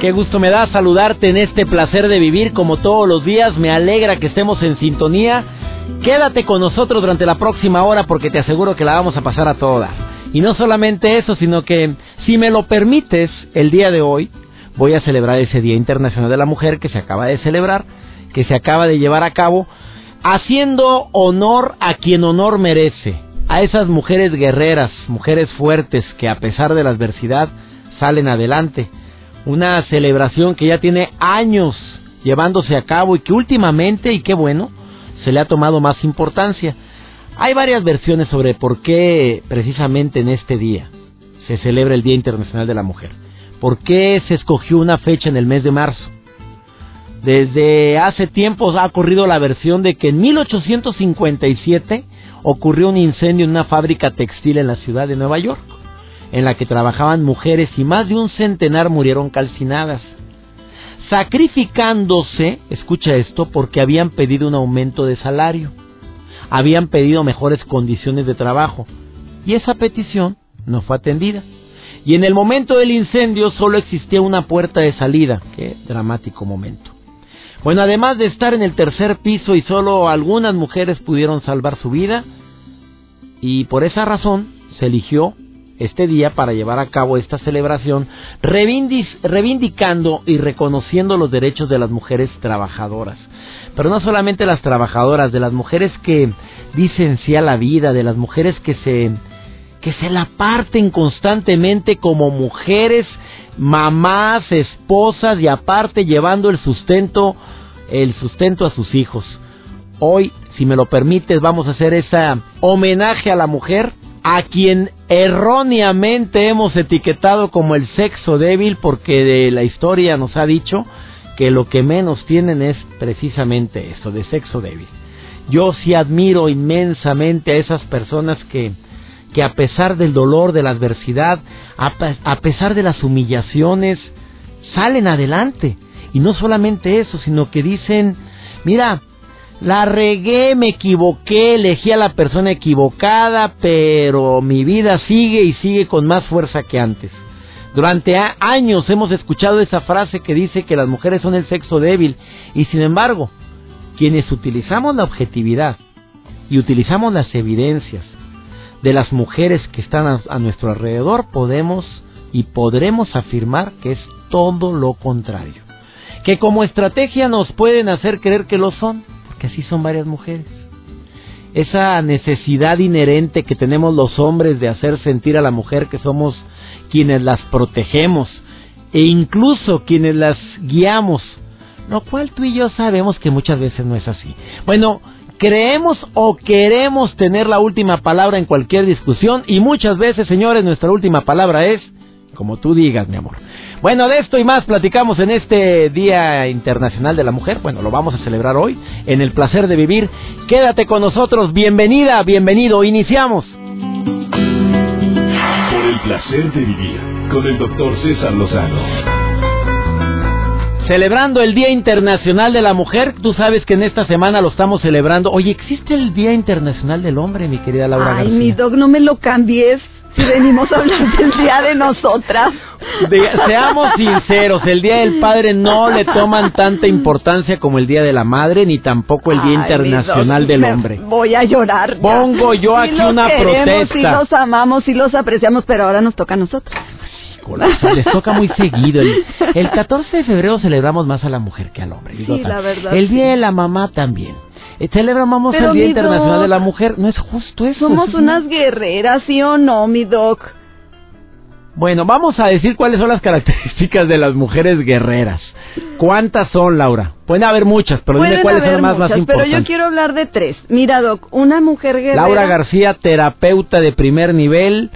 Qué gusto me da saludarte en este placer de vivir como todos los días. Me alegra que estemos en sintonía. Quédate con nosotros durante la próxima hora porque te aseguro que la vamos a pasar a todas. Y no solamente eso, sino que si me lo permites, el día de hoy voy a celebrar ese Día Internacional de la Mujer que se acaba de celebrar, que se acaba de llevar a cabo, haciendo honor a quien honor merece, a esas mujeres guerreras, mujeres fuertes que a pesar de la adversidad salen adelante una celebración que ya tiene años llevándose a cabo y que últimamente, y qué bueno, se le ha tomado más importancia. Hay varias versiones sobre por qué precisamente en este día se celebra el Día Internacional de la Mujer. ¿Por qué se escogió una fecha en el mes de marzo? Desde hace tiempos ha ocurrido la versión de que en 1857 ocurrió un incendio en una fábrica textil en la ciudad de Nueva York en la que trabajaban mujeres y más de un centenar murieron calcinadas, sacrificándose, escucha esto, porque habían pedido un aumento de salario, habían pedido mejores condiciones de trabajo, y esa petición no fue atendida. Y en el momento del incendio solo existía una puerta de salida. Qué dramático momento. Bueno, además de estar en el tercer piso y solo algunas mujeres pudieron salvar su vida, y por esa razón se eligió este día para llevar a cabo esta celebración, reivindicando y reconociendo los derechos de las mujeres trabajadoras. Pero no solamente las trabajadoras, de las mujeres que dicen sí a la vida, de las mujeres que se que se la parten constantemente como mujeres, mamás, esposas y aparte llevando el sustento el sustento a sus hijos. Hoy, si me lo permites, vamos a hacer ese homenaje a la mujer a quien erróneamente hemos etiquetado como el sexo débil porque de la historia nos ha dicho que lo que menos tienen es precisamente eso, de sexo débil. Yo sí admiro inmensamente a esas personas que, que a pesar del dolor, de la adversidad, a pesar de las humillaciones, salen adelante. Y no solamente eso, sino que dicen, mira, la regué, me equivoqué, elegí a la persona equivocada, pero mi vida sigue y sigue con más fuerza que antes. Durante años hemos escuchado esa frase que dice que las mujeres son el sexo débil y sin embargo, quienes utilizamos la objetividad y utilizamos las evidencias de las mujeres que están a, a nuestro alrededor, podemos y podremos afirmar que es todo lo contrario. Que como estrategia nos pueden hacer creer que lo son que así son varias mujeres. Esa necesidad inherente que tenemos los hombres de hacer sentir a la mujer que somos quienes las protegemos e incluso quienes las guiamos, lo cual tú y yo sabemos que muchas veces no es así. Bueno, creemos o queremos tener la última palabra en cualquier discusión y muchas veces, señores, nuestra última palabra es como tú digas, mi amor. Bueno, de esto y más platicamos en este Día Internacional de la Mujer. Bueno, lo vamos a celebrar hoy en el placer de vivir. Quédate con nosotros. Bienvenida, bienvenido. Iniciamos. Por el placer de vivir con el doctor César Lozano. Celebrando el Día Internacional de la Mujer, tú sabes que en esta semana lo estamos celebrando. Oye, ¿existe el Día Internacional del Hombre, mi querida Laura Ay, García? mi doc, no me lo cambies si venimos a hablar del día de nosotras. seamos sinceros, el Día del Padre no le toman tanta importancia como el Día de la Madre, ni tampoco el Día Ay, Internacional del Hombre. Voy a llorar. ya. Pongo yo Sí aquí los una queremos, protesta. Sí los amamos, sí los apreciamos, pero ahora nos toca a nosotros. Corazón, les toca muy seguido. El, el 14 de febrero celebramos más a la mujer que al hombre. Sí, la verdad, El. Día de la Mamá también. Celebramos Pero, el Día Internacional doc, de la Mujer. No es justo eso. Somos unas guerreras, ¿sí o no, mi doc? Bueno, vamos a decir cuáles son las características de las mujeres guerreras. ¿Cuántas son, Laura? Pueden haber muchas, pero dime cuáles son las más, más muchas, pero importantes. yo quiero hablar de tres. Mira, doc, una mujer guerrera... Laura García, terapeuta de primer nivel,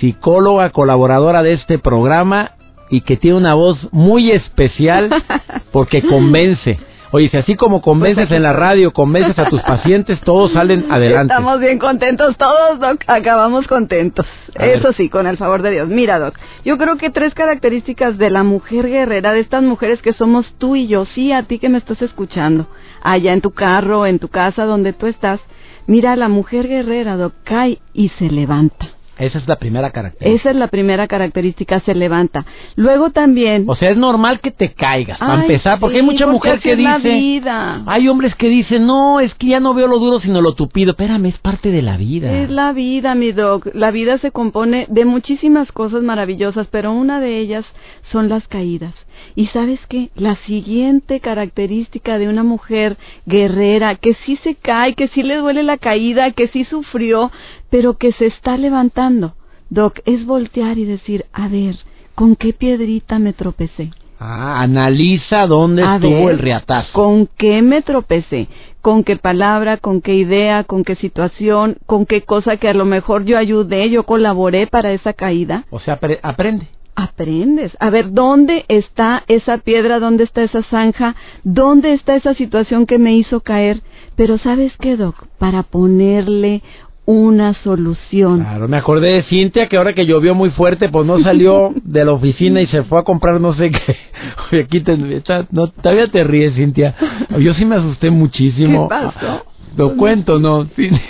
psicóloga colaboradora de este programa y que tiene una voz muy especial porque convence. Oye, si así como convences en la radio, convences a tus pacientes, todos salen adelante. Estamos bien contentos todos, Doc. Acabamos contentos. Eso sí, con el favor de Dios. Mira, Doc, yo creo que tres características de la mujer guerrera, de estas mujeres que somos tú y yo, sí, a ti que me estás escuchando, allá en tu carro, en tu casa, donde tú estás. Mira, la mujer guerrera, Doc, cae y se levanta. Esa es la primera característica. Esa es la primera característica, se levanta. Luego también... O sea, es normal que te caigas, para Ay, empezar, porque sí, hay mucha mujer así que es la dice... vida. Hay hombres que dicen, no, es que ya no veo lo duro, sino lo tupido. Espérame, es parte de la vida. Es la vida, mi doc. La vida se compone de muchísimas cosas maravillosas, pero una de ellas son las caídas. Y sabes qué? La siguiente característica de una mujer guerrera, que sí se cae, que sí le duele la caída, que sí sufrió, pero que se está levantando, doc, es voltear y decir, a ver, ¿con qué piedrita me tropecé? Ah, analiza dónde A estuvo ver, el riatazo. ¿Con qué me tropecé? ¿Con qué palabra? ¿Con qué idea? ¿Con qué situación? ¿Con qué cosa que a lo mejor yo ayudé, yo colaboré para esa caída? O sea, apre- aprende. Aprendes. A ver, ¿dónde está esa piedra? ¿Dónde está esa zanja? ¿Dónde está esa situación que me hizo caer? Pero ¿sabes qué, Doc? Para ponerle una solución. Claro, me acordé de Cintia que ahora que llovió muy fuerte, pues no salió de la oficina y se fue a comprar no sé qué. Oye, aquí te, está- no, todavía te ríes, Cintia. Yo sí me asusté muchísimo. ¿Qué pasó? Lo cuento, ¿no? Cin-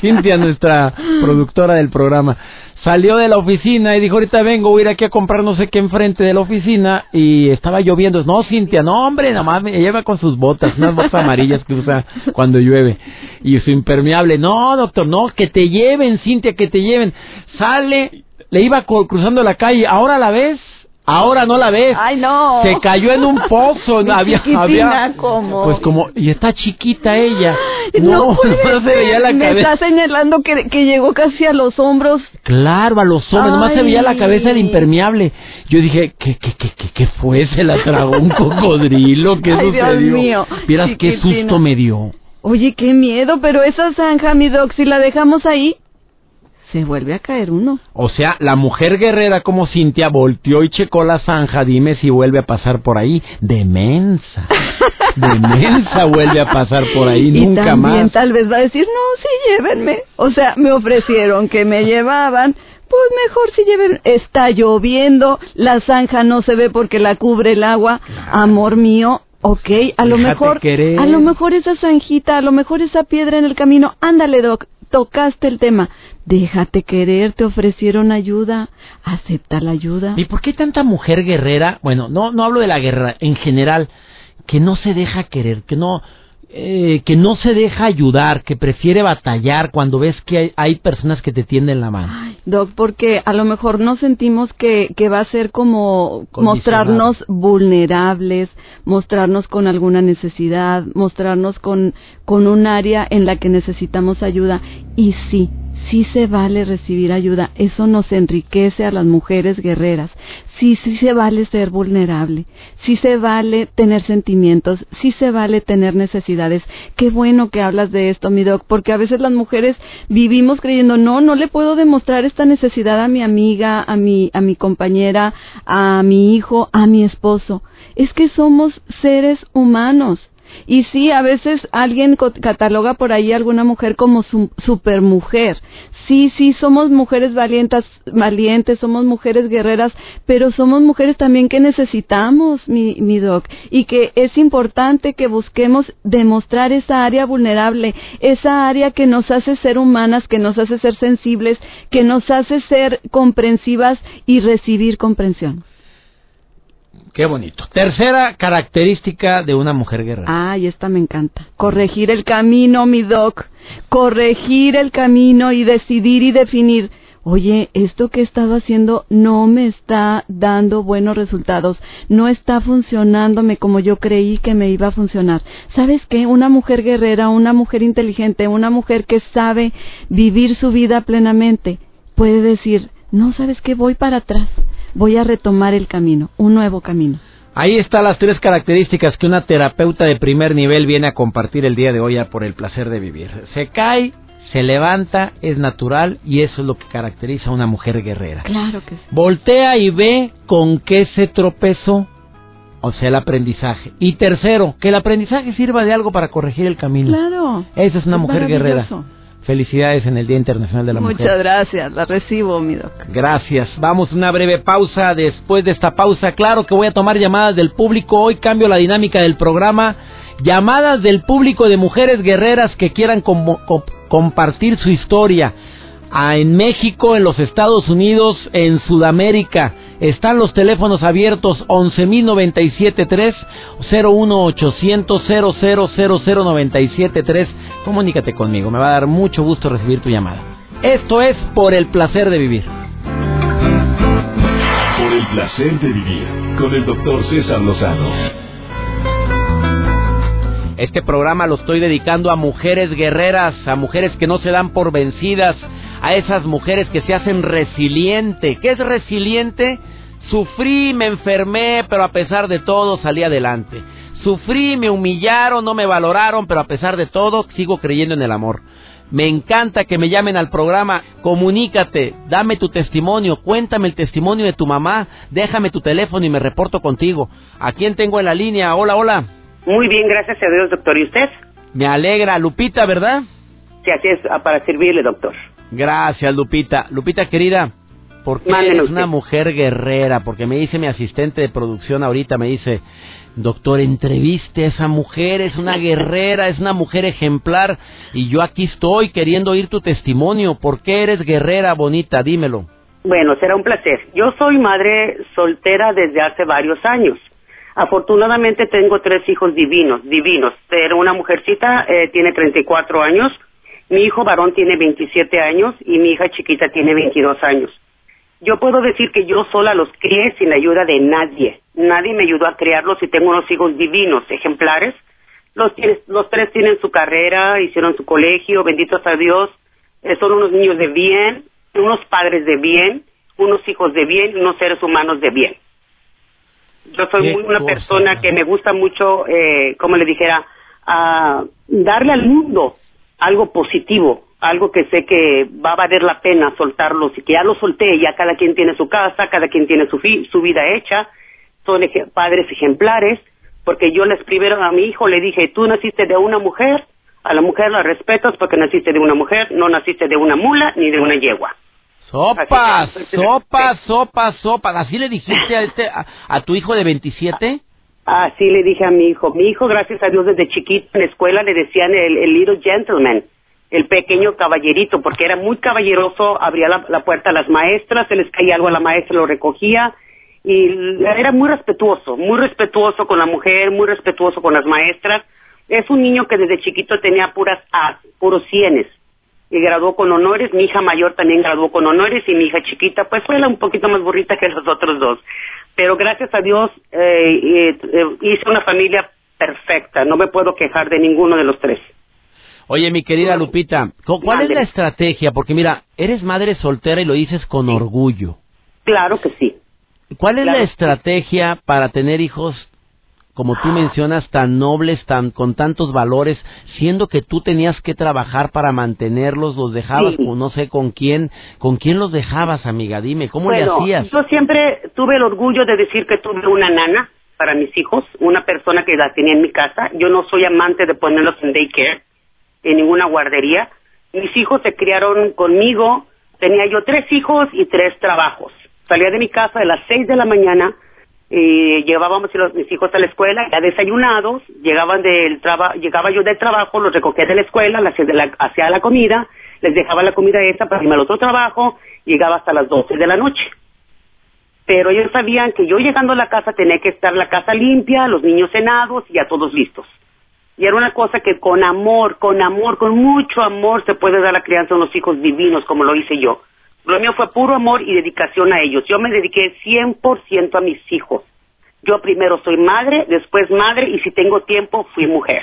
Cintia, nuestra productora del programa, salió de la oficina y dijo, ahorita vengo, voy a ir aquí a comprar no sé qué enfrente de la oficina y estaba lloviendo. No, Cintia, no, hombre, nada más me lleva con sus botas, unas botas amarillas que usa cuando llueve y su impermeable. No, doctor, no, que te lleven, Cintia, que te lleven. Sale, le iba cruzando la calle, ahora la ves. Ahora no la ves. Ay, no. Se cayó en un pozo. Había, había, ¿cómo? Pues como, y está chiquita ella. No, puede no se veía la. Me cabeza. está señalando que, que llegó casi a los hombros. Claro, a los hombres, nomás se veía la Ay. cabeza del impermeable. Yo dije, ¿qué, qué, qué, qué, qué fue? ¿Se la tragó un cocodrilo? ¿Qué Ay, Dios sucedió? mío, Vieras qué susto me dio. Oye, qué miedo, pero esa zanja, mi doc, si la dejamos ahí, se vuelve a caer uno. O sea, la mujer guerrera como Cintia volteó y checó la zanja, dime si vuelve a pasar por ahí. Demensa. Demensa vuelve a pasar por ahí, y nunca también más. tal vez va a decir, no, sí, llévenme. O sea, me ofrecieron que me llevaban. Pues mejor si lleven, está lloviendo, la zanja no se ve porque la cubre el agua. Amor mío, ok, a lo mejor, querer. a lo mejor esa zanjita, a lo mejor esa piedra en el camino, ándale, doc, tocaste el tema. Déjate querer, te ofrecieron ayuda, acepta la ayuda. ¿Y por qué tanta mujer guerrera? Bueno, no, no hablo de la guerra, en general, que no se deja querer, que no, eh, que no se deja ayudar, que prefiere batallar cuando ves que hay, hay personas que te tienden la mano. Ay, Doc, porque a lo mejor no sentimos que, que va a ser como mostrarnos vulnerables, mostrarnos con alguna necesidad, mostrarnos con, con un área en la que necesitamos ayuda. Y sí, sí se vale recibir ayuda. Eso nos enriquece a las mujeres guerreras. Sí, sí se vale ser vulnerable. Sí se vale tener sentimientos. Sí se vale tener necesidades. Qué bueno que hablas de esto, mi doc, porque a veces las mujeres vivimos creyendo, no, no le puedo demostrar esta necesidad a mi amiga, a mi, a mi compañera, a mi hijo, a mi esposo. Es que somos seres humanos. Y sí, a veces alguien cataloga por ahí a alguna mujer como su, supermujer. Sí, sí, somos mujeres valientes, valientes, somos mujeres guerreras, pero somos mujeres también que necesitamos, mi, mi doc, y que es importante que busquemos demostrar esa área vulnerable, esa área que nos hace ser humanas, que nos hace ser sensibles, que nos hace ser comprensivas y recibir comprensión. Qué bonito. Tercera característica de una mujer guerrera. Ay, esta me encanta. Corregir el camino, mi doc. Corregir el camino y decidir y definir. Oye, esto que he estado haciendo no me está dando buenos resultados, no está funcionándome como yo creí que me iba a funcionar. ¿Sabes qué? Una mujer guerrera, una mujer inteligente, una mujer que sabe vivir su vida plenamente, puede decir, no sabes qué, voy para atrás, voy a retomar el camino, un nuevo camino. Ahí están las tres características que una terapeuta de primer nivel viene a compartir el día de hoy a por el placer de vivir. Se cae, se levanta, es natural y eso es lo que caracteriza a una mujer guerrera. Claro que sí. Voltea y ve con qué se tropezó, o sea, el aprendizaje. Y tercero, que el aprendizaje sirva de algo para corregir el camino. Claro. Esa es una mujer guerrera. Felicidades en el Día Internacional de la Muchas Mujer. gracias, la recibo, mi doc. Gracias. Vamos a una breve pausa. Después de esta pausa, claro que voy a tomar llamadas del público. Hoy cambio la dinámica del programa. Llamadas del público de mujeres guerreras que quieran com- com- compartir su historia. Ah, en México, en los Estados Unidos, en Sudamérica. Están los teléfonos abiertos 11.097.3, 01800 0000973. Comunícate conmigo, me va a dar mucho gusto recibir tu llamada. Esto es por el placer de vivir. Por el placer de vivir con el doctor César Lozano. Este programa lo estoy dedicando a mujeres guerreras, a mujeres que no se dan por vencidas, a esas mujeres que se hacen resiliente. ¿Qué es resiliente? Sufrí, me enfermé, pero a pesar de todo salí adelante. Sufrí, me humillaron, no me valoraron, pero a pesar de todo sigo creyendo en el amor. Me encanta que me llamen al programa, comunícate, dame tu testimonio, cuéntame el testimonio de tu mamá, déjame tu teléfono y me reporto contigo. ¿A quién tengo en la línea? Hola, hola. Muy bien, gracias a Dios, doctor. ¿Y usted? Me alegra, Lupita, ¿verdad? Sí, así es, ah, para servirle, doctor. Gracias, Lupita. Lupita, querida, porque Mándeme eres usted. una mujer guerrera, porque me dice mi asistente de producción ahorita, me dice, doctor, entreviste a esa mujer, es una guerrera, es una mujer ejemplar, y yo aquí estoy queriendo oír tu testimonio. ¿Por qué eres guerrera, bonita? Dímelo. Bueno, será un placer. Yo soy madre soltera desde hace varios años. Afortunadamente tengo tres hijos divinos, divinos. Pero una mujercita eh, tiene 34 años, mi hijo varón tiene 27 años y mi hija chiquita tiene 22 años. Yo puedo decir que yo sola los crié sin la ayuda de nadie. Nadie me ayudó a criarlos y tengo unos hijos divinos, ejemplares. Los, los tres tienen su carrera, hicieron su colegio, benditos a Dios. Eh, son unos niños de bien, unos padres de bien, unos hijos de bien unos seres humanos de bien. Yo soy muy una cosa. persona que me gusta mucho, eh, como le dijera, a darle al mundo algo positivo, algo que sé que va a valer la pena soltarlos y que ya lo solté, ya cada quien tiene su casa, cada quien tiene su, fi- su vida hecha, son padres ejemplares, porque yo les primero a mi hijo le dije, tú naciste de una mujer, a la mujer la respetas porque naciste de una mujer, no naciste de una mula ni de una yegua. Sopa, que- sopa, sopa, sopa. ¿Así le dijiste a, este, a, a tu hijo de 27? Así le dije a mi hijo. Mi hijo, gracias a Dios, desde chiquito en la escuela le decían el, el little gentleman, el pequeño caballerito, porque era muy caballeroso, abría la, puerta a las maestras, se les caía algo a la maestra, lo recogía, y era muy respetuoso, muy respetuoso con la mujer, muy respetuoso con las maestras. Es un niño que desde chiquito tenía puras A, puros cienes, y graduó con honores. Mi hija mayor también graduó con honores, y mi hija chiquita, pues fue un poquito más burrita que los otros dos pero gracias a Dios eh, eh, hice una familia perfecta, no me puedo quejar de ninguno de los tres. Oye, mi querida Lupita, ¿cu- ¿cuál es la estrategia? Porque mira, eres madre soltera y lo dices con orgullo. Claro que sí. ¿Cuál es la estrategia para tener hijos, como tú mencionas, tan nobles, tan con tantos valores, siendo que tú tenías que trabajar para mantenerlos, los dejabas Sí. con no sé con quién, con quién los dejabas, amiga? Dime, ¿cómo bueno, le hacías? yo siempre tuve el orgullo de decir que tuve una nana para mis hijos, una persona que la tenía en mi casa. Yo no soy amante de ponerlos en daycare, en ninguna guardería. Mis hijos se criaron conmigo, tenía yo tres hijos y tres trabajos. Salía de mi casa a las seis de la mañana, eh, llevábamos mis hijos a la escuela, ya desayunados, llegaban del traba, llegaba yo del trabajo, los recogía de la escuela, hacía la comida, les dejaba la comida esa para irme al otro trabajo, llegaba hasta las doce de la noche. Pero ellos sabían que yo llegando a la casa tenía que estar la casa limpia, los niños cenados y ya todos listos. Y era una cosa que con amor, con amor, con mucho amor se puede dar la crianza a unos hijos divinos como lo hice yo. Lo mío fue puro amor y dedicación a ellos. Yo me dediqué 100% a mis hijos. Yo primero soy madre, después madre y si tengo tiempo fui mujer.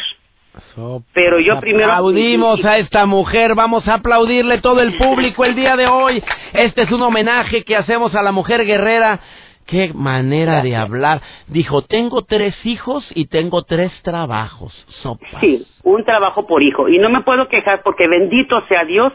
Pero yo primero... Aplaudimos a esta mujer, vamos a aplaudirle todo el público el día de hoy. Este es un homenaje que hacemos a la mujer guerrera Qué manera de hablar. Dijo, tengo tres hijos y tengo tres trabajos. Sopas. Sí, un trabajo por hijo. Y no me puedo quejar porque bendito sea Dios,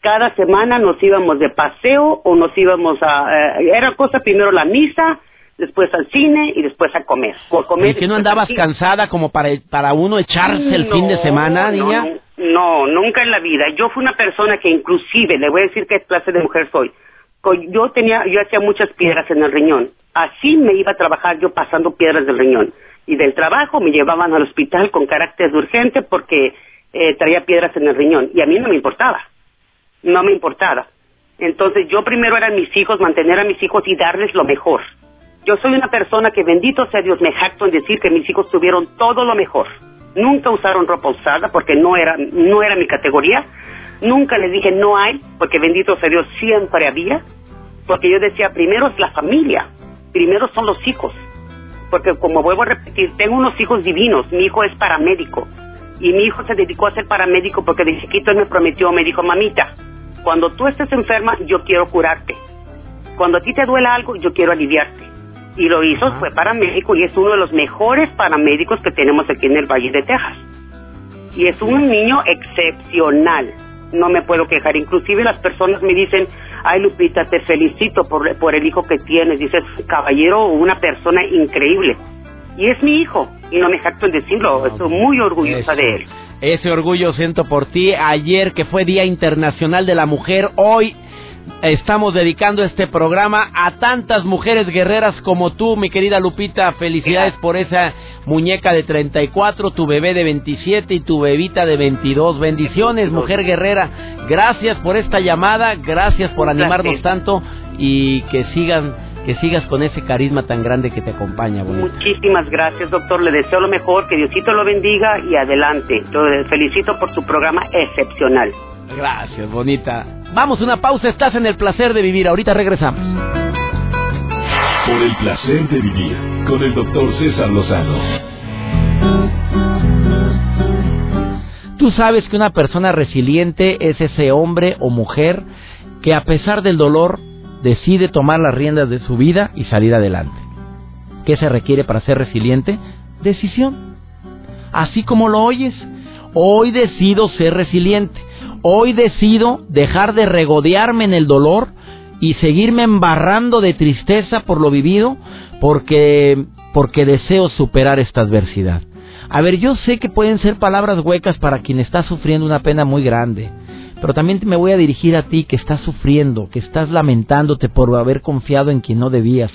cada semana nos íbamos de paseo o nos íbamos a... Eh, era cosa primero la misa, después al cine y después a comer. Por comer ¿Y que no andabas cansada como para, para uno echarse el fin de semana, niña? No, no, nunca en la vida. Yo fui una persona que inclusive, le voy a decir qué clase de mujer soy yo tenía, yo hacía muchas piedras en el riñón. Así me iba a trabajar yo pasando piedras del riñón. Y del trabajo me llevaban al hospital con carácter de urgente porque eh, traía piedras en el riñón. Y a mí no me importaba. No me importaba. Entonces yo primero eran mis hijos, mantener a mis hijos y darles lo mejor. Yo soy una persona que bendito sea Dios, me jacto en decir que mis hijos tuvieron todo lo mejor. Nunca usaron ropa usada porque no era, no era mi categoría Nunca les dije no hay, porque bendito sea Dios, siempre había. Porque yo decía, primero es la familia, primero son los hijos. Porque como vuelvo a repetir, tengo unos hijos divinos, mi hijo es paramédico. Y mi hijo se dedicó a ser paramédico porque de chiquito él me prometió, me dijo, mamita, cuando tú estés enferma, yo quiero curarte. Cuando a ti te duela algo, yo quiero aliviarte. Y lo hizo, fue paramédico y es uno de los mejores paramédicos que tenemos aquí en el Valle de Texas. Y es un niño excepcional no me puedo quejar. Inclusive las personas me dicen, ay Lupita, te felicito por, por el hijo que tienes. Dices, caballero, una persona increíble. Y es mi hijo, y no me jacto en decirlo, estoy muy orgullosa de él. Ese orgullo siento por ti. Ayer que fue Día Internacional de la Mujer, hoy estamos dedicando este programa a tantas mujeres guerreras como tú, mi querida Lupita. Felicidades por esa muñeca de 34, tu bebé de 27 y tu bebita de 22. Bendiciones, mujer guerrera. Gracias por esta llamada, gracias por animarnos tanto y que sigan que sigas con ese carisma tan grande que te acompaña. Muchísimas gracias, doctor. Le deseo lo mejor, que Diosito lo bendiga y adelante. Yo felicito por su programa excepcional. Gracias, bonita. Vamos, una pausa. Estás en el placer de vivir. Ahorita regresamos. Por el placer de vivir con el doctor César Lozano. Tú sabes que una persona resiliente es ese hombre o mujer que a pesar del dolor decide tomar las riendas de su vida y salir adelante. ¿Qué se requiere para ser resiliente? Decisión. Así como lo oyes, hoy decido ser resiliente. Hoy decido dejar de regodearme en el dolor y seguirme embarrando de tristeza por lo vivido porque porque deseo superar esta adversidad. A ver, yo sé que pueden ser palabras huecas para quien está sufriendo una pena muy grande, pero también me voy a dirigir a ti que estás sufriendo, que estás lamentándote por haber confiado en quien no debías,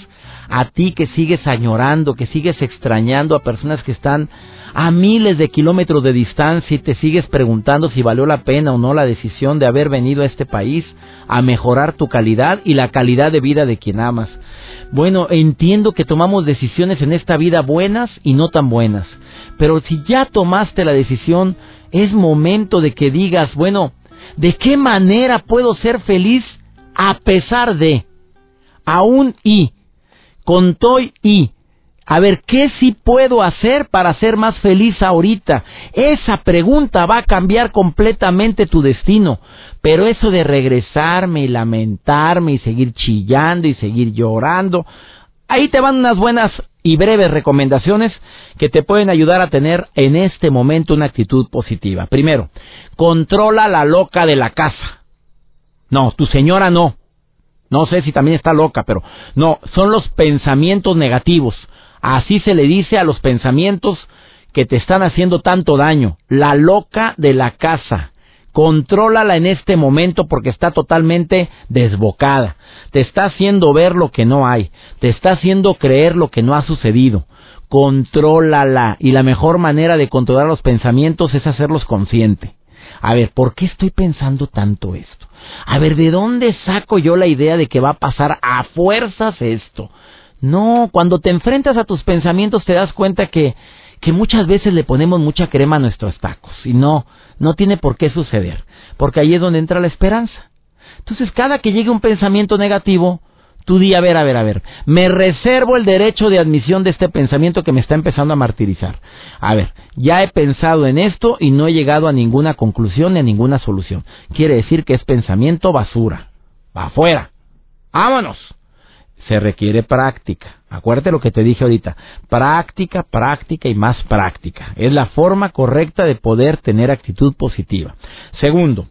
a ti que sigues añorando, que sigues extrañando a personas que están a miles de kilómetros de distancia y te sigues preguntando si valió la pena o no la decisión de haber venido a este país a mejorar tu calidad y la calidad de vida de quien amas. Bueno, entiendo que tomamos decisiones en esta vida buenas y no tan buenas, pero si ya tomaste la decisión, es momento de que digas, bueno, ¿de qué manera puedo ser feliz a pesar de, aún y, con toy y, a ver, ¿qué sí puedo hacer para ser más feliz ahorita? Esa pregunta va a cambiar completamente tu destino. Pero eso de regresarme y lamentarme y seguir chillando y seguir llorando, ahí te van unas buenas y breves recomendaciones que te pueden ayudar a tener en este momento una actitud positiva. Primero, controla la loca de la casa. No, tu señora no. No sé si también está loca, pero no, son los pensamientos negativos Así se le dice a los pensamientos que te están haciendo tanto daño. La loca de la casa. Contrólala en este momento porque está totalmente desbocada. Te está haciendo ver lo que no hay. Te está haciendo creer lo que no ha sucedido. Contrólala. Y la mejor manera de controlar los pensamientos es hacerlos consciente. A ver, ¿por qué estoy pensando tanto esto? A ver, ¿de dónde saco yo la idea de que va a pasar a fuerzas esto? No, cuando te enfrentas a tus pensamientos te das cuenta que, que muchas veces le ponemos mucha crema a nuestros tacos y no, no tiene por qué suceder, porque ahí es donde entra la esperanza. Entonces, cada que llegue un pensamiento negativo, tú di, a ver, a ver, a ver, me reservo el derecho de admisión de este pensamiento que me está empezando a martirizar. A ver, ya he pensado en esto y no he llegado a ninguna conclusión ni a ninguna solución. Quiere decir que es pensamiento basura. Va afuera. Vámonos se requiere práctica. Acuérdate lo que te dije ahorita. Práctica, práctica y más práctica. Es la forma correcta de poder tener actitud positiva. Segundo,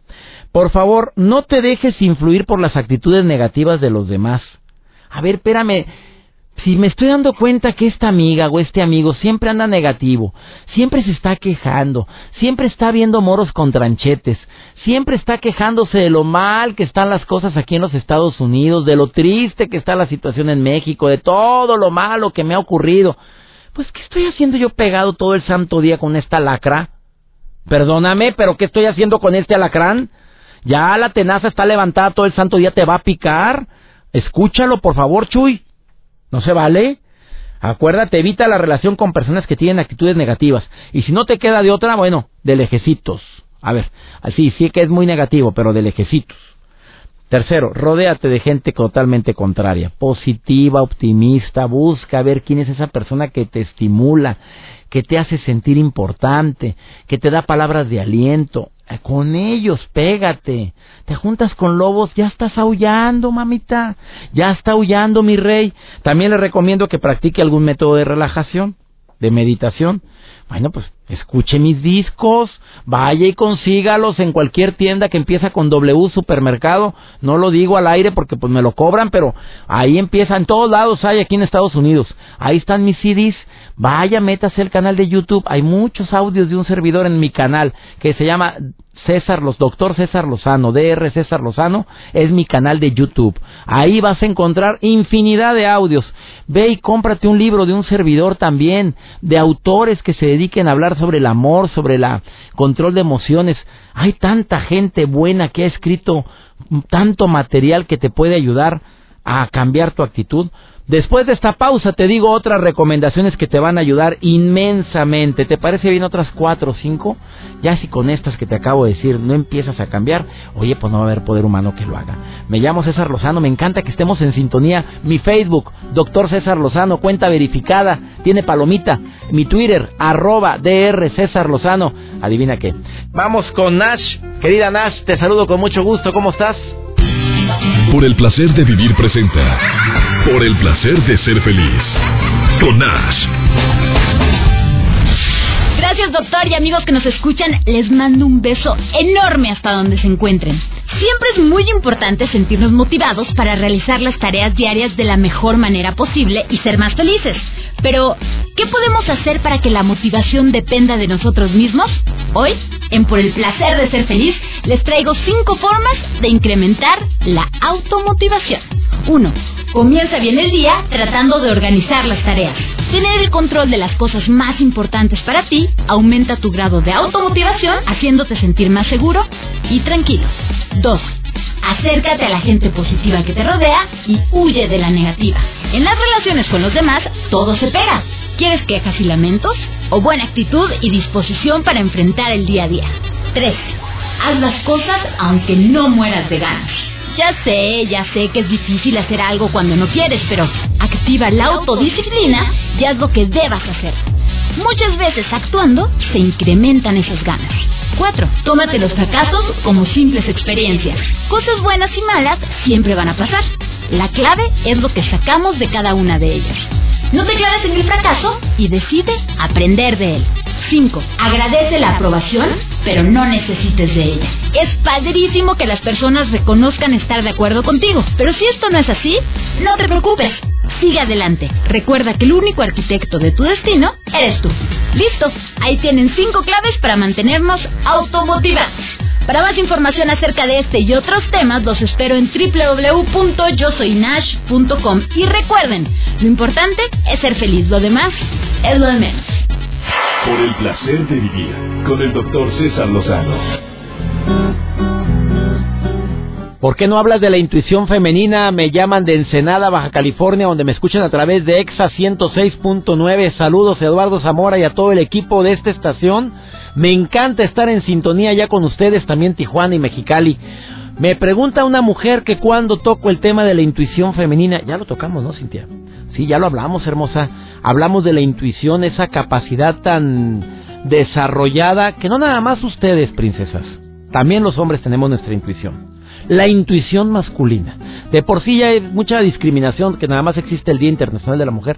por favor, no te dejes influir por las actitudes negativas de los demás. A ver, espérame, si me estoy dando cuenta que esta amiga o este amigo siempre anda negativo, siempre se está quejando, siempre está viendo moros con tranchetes, siempre está quejándose de lo mal que están las cosas aquí en los Estados Unidos, de lo triste que está la situación en México, de todo lo malo que me ha ocurrido. Pues, ¿qué estoy haciendo yo pegado todo el santo día con esta lacra? Perdóname, pero ¿qué estoy haciendo con este alacrán? Ya la tenaza está levantada todo el santo día, te va a picar. Escúchalo, por favor, Chuy. No se vale. Acuérdate, evita la relación con personas que tienen actitudes negativas. Y si no te queda de otra, bueno, de lejecitos. A ver, así sí que es muy negativo, pero de lejecitos. Tercero, rodéate de gente totalmente contraria, positiva, optimista, busca ver quién es esa persona que te estimula, que te hace sentir importante, que te da palabras de aliento. Eh, con ellos, pégate. Te juntas con lobos, ya estás aullando, mamita. Ya está aullando, mi rey. También le recomiendo que practique algún método de relajación, de meditación. Bueno, pues escuche mis discos, vaya y consígalos en cualquier tienda que empieza con W supermercado. No lo digo al aire porque pues me lo cobran, pero ahí empieza, en todos lados hay aquí en Estados Unidos. Ahí están mis CDs. Vaya, métase el canal de YouTube. Hay muchos audios de un servidor en mi canal que se llama César Los, Doctor César Lozano, DR César Lozano, es mi canal de YouTube. Ahí vas a encontrar infinidad de audios. Ve y cómprate un libro de un servidor también, de autores que se dediquen hablar sobre el amor, sobre el control de emociones. Hay tanta gente buena que ha escrito tanto material que te puede ayudar a cambiar tu actitud. Después de esta pausa te digo otras recomendaciones que te van a ayudar inmensamente. ¿Te parece bien otras cuatro o cinco? Ya si con estas que te acabo de decir no empiezas a cambiar, oye, pues no va a haber poder humano que lo haga. Me llamo César Lozano, me encanta que estemos en sintonía. Mi Facebook, doctor César Lozano, cuenta verificada, tiene palomita. Mi Twitter, arroba DR César Lozano. Adivina qué. Vamos con Nash. Querida Nash, te saludo con mucho gusto. ¿Cómo estás? Por el placer de vivir presenta. Por el placer de ser feliz. Con. Gracias doctor y amigos que nos escuchan, les mando un beso enorme hasta donde se encuentren. Siempre es muy importante sentirnos motivados para realizar las tareas diarias de la mejor manera posible y ser más felices. Pero, ¿qué podemos hacer para que la motivación dependa de nosotros mismos? Hoy, en Por el placer de ser feliz, les traigo cinco formas de incrementar la automotivación. 1. Comienza bien el día tratando de organizar las tareas. Tener el control de las cosas más importantes para ti aumenta tu grado de automotivación haciéndote sentir más seguro y tranquilo. 2. Acércate a la gente positiva que te rodea y huye de la negativa. En las relaciones con los demás, todo se pega. ¿Quieres quejas y lamentos? ¿O buena actitud y disposición para enfrentar el día a día? 3. Haz las cosas aunque no mueras de ganas. Ya sé, ya sé que es difícil hacer algo cuando no quieres, pero activa la autodisciplina y haz lo que debas hacer. Muchas veces actuando se incrementan esas ganas. 4. Tómate los fracasos como simples experiencias. Cosas buenas y malas siempre van a pasar. La clave es lo que sacamos de cada una de ellas. No te claves en el fracaso y decide aprender de él. 5. Agradece la aprobación, pero no necesites de ella. Es padrísimo que las personas reconozcan estar de acuerdo contigo, pero si esto no es así, no te preocupes. Sigue adelante. Recuerda que el único arquitecto de tu destino eres tú. Listo. Ahí tienen 5 claves para mantenernos automotivados. Para más información acerca de este y otros temas, los espero en www.yosoynash.com. Y recuerden, lo importante es ser feliz, lo demás es lo de menos. Por el placer de vivir con el doctor César Lozano. ¿Por qué no hablas de la intuición femenina? Me llaman de Ensenada, Baja California, donde me escuchan a través de EXA 106.9. Saludos Eduardo Zamora y a todo el equipo de esta estación. Me encanta estar en sintonía ya con ustedes, también Tijuana y Mexicali. Me pregunta una mujer que cuando toco el tema de la intuición femenina, ya lo tocamos, ¿no, Cintia? Sí, ya lo hablamos, hermosa. Hablamos de la intuición, esa capacidad tan desarrollada que no nada más ustedes, princesas, también los hombres tenemos nuestra intuición. La intuición masculina. De por sí ya hay mucha discriminación, que nada más existe el Día Internacional de la Mujer.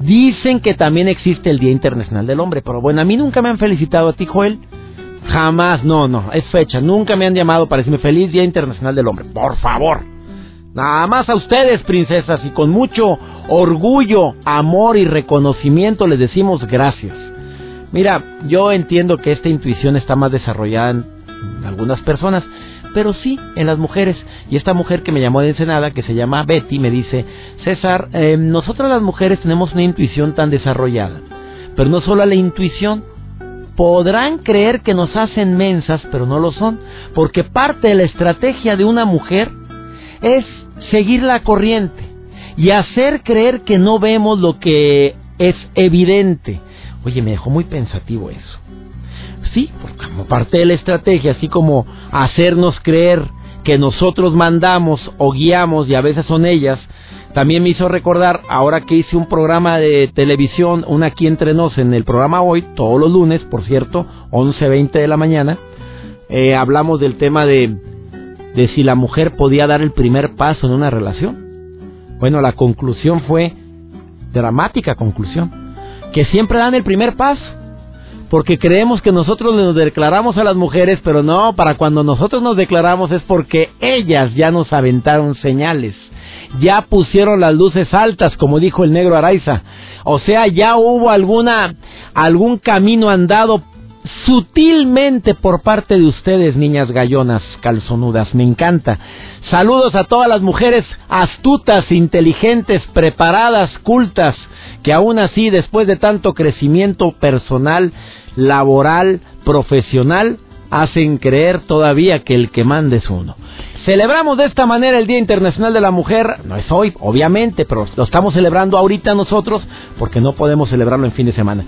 Dicen que también existe el Día Internacional del Hombre, pero bueno, a mí nunca me han felicitado a ti, Joel. Jamás, no, no, es fecha. Nunca me han llamado para decirme feliz Día Internacional del Hombre. Por favor. Nada más a ustedes, princesas, y con mucho orgullo, amor y reconocimiento les decimos gracias. Mira, yo entiendo que esta intuición está más desarrollada en algunas personas, pero sí en las mujeres. Y esta mujer que me llamó de Ensenada, que se llama Betty, me dice, César, eh, nosotras las mujeres tenemos una intuición tan desarrollada, pero no solo la intuición, podrán creer que nos hacen mensas, pero no lo son, porque parte de la estrategia de una mujer es seguir la corriente y hacer creer que no vemos lo que es evidente. Oye, me dejó muy pensativo eso. Sí, como parte de la estrategia, así como hacernos creer que nosotros mandamos o guiamos y a veces son ellas, también me hizo recordar, ahora que hice un programa de televisión, una aquí entre nos, en el programa hoy, todos los lunes, por cierto, 11.20 de la mañana, eh, hablamos del tema de, de si la mujer podía dar el primer paso en una relación. Bueno, la conclusión fue, dramática conclusión, que siempre dan el primer paso porque creemos que nosotros nos declaramos a las mujeres, pero no, para cuando nosotros nos declaramos es porque ellas ya nos aventaron señales, ya pusieron las luces altas, como dijo el negro Araiza, o sea, ya hubo alguna algún camino andado sutilmente por parte de ustedes, niñas gallonas calzonudas. Me encanta. Saludos a todas las mujeres astutas, inteligentes, preparadas, cultas, que aún así, después de tanto crecimiento personal, laboral, profesional, hacen creer todavía que el que manda es uno. Celebramos de esta manera el Día Internacional de la Mujer, no es hoy, obviamente, pero lo estamos celebrando ahorita nosotros porque no podemos celebrarlo en fin de semana.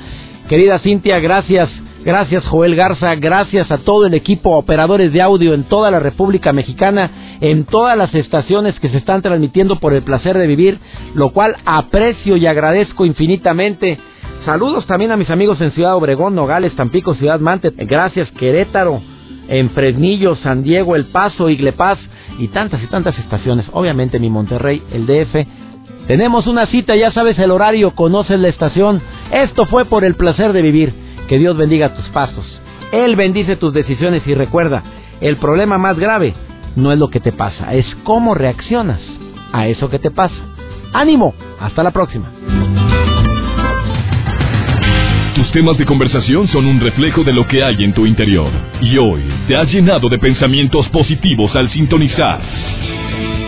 Querida Cintia, gracias, gracias Joel Garza, gracias a todo el equipo operadores de audio en toda la República Mexicana, en todas las estaciones que se están transmitiendo por el placer de vivir, lo cual aprecio y agradezco infinitamente. Saludos también a mis amigos en Ciudad Obregón, Nogales, Tampico, Ciudad Mante. Gracias, Querétaro, en Fresnillo, San Diego, El Paso, Iglepaz y tantas y tantas estaciones. Obviamente mi Monterrey, el DF. Tenemos una cita, ya sabes el horario, conoces la estación. Esto fue por el placer de vivir. Que Dios bendiga tus pasos. Él bendice tus decisiones y recuerda, el problema más grave no es lo que te pasa, es cómo reaccionas a eso que te pasa. Ánimo, hasta la próxima. Tus temas de conversación son un reflejo de lo que hay en tu interior. Y hoy te has llenado de pensamientos positivos al sintonizar.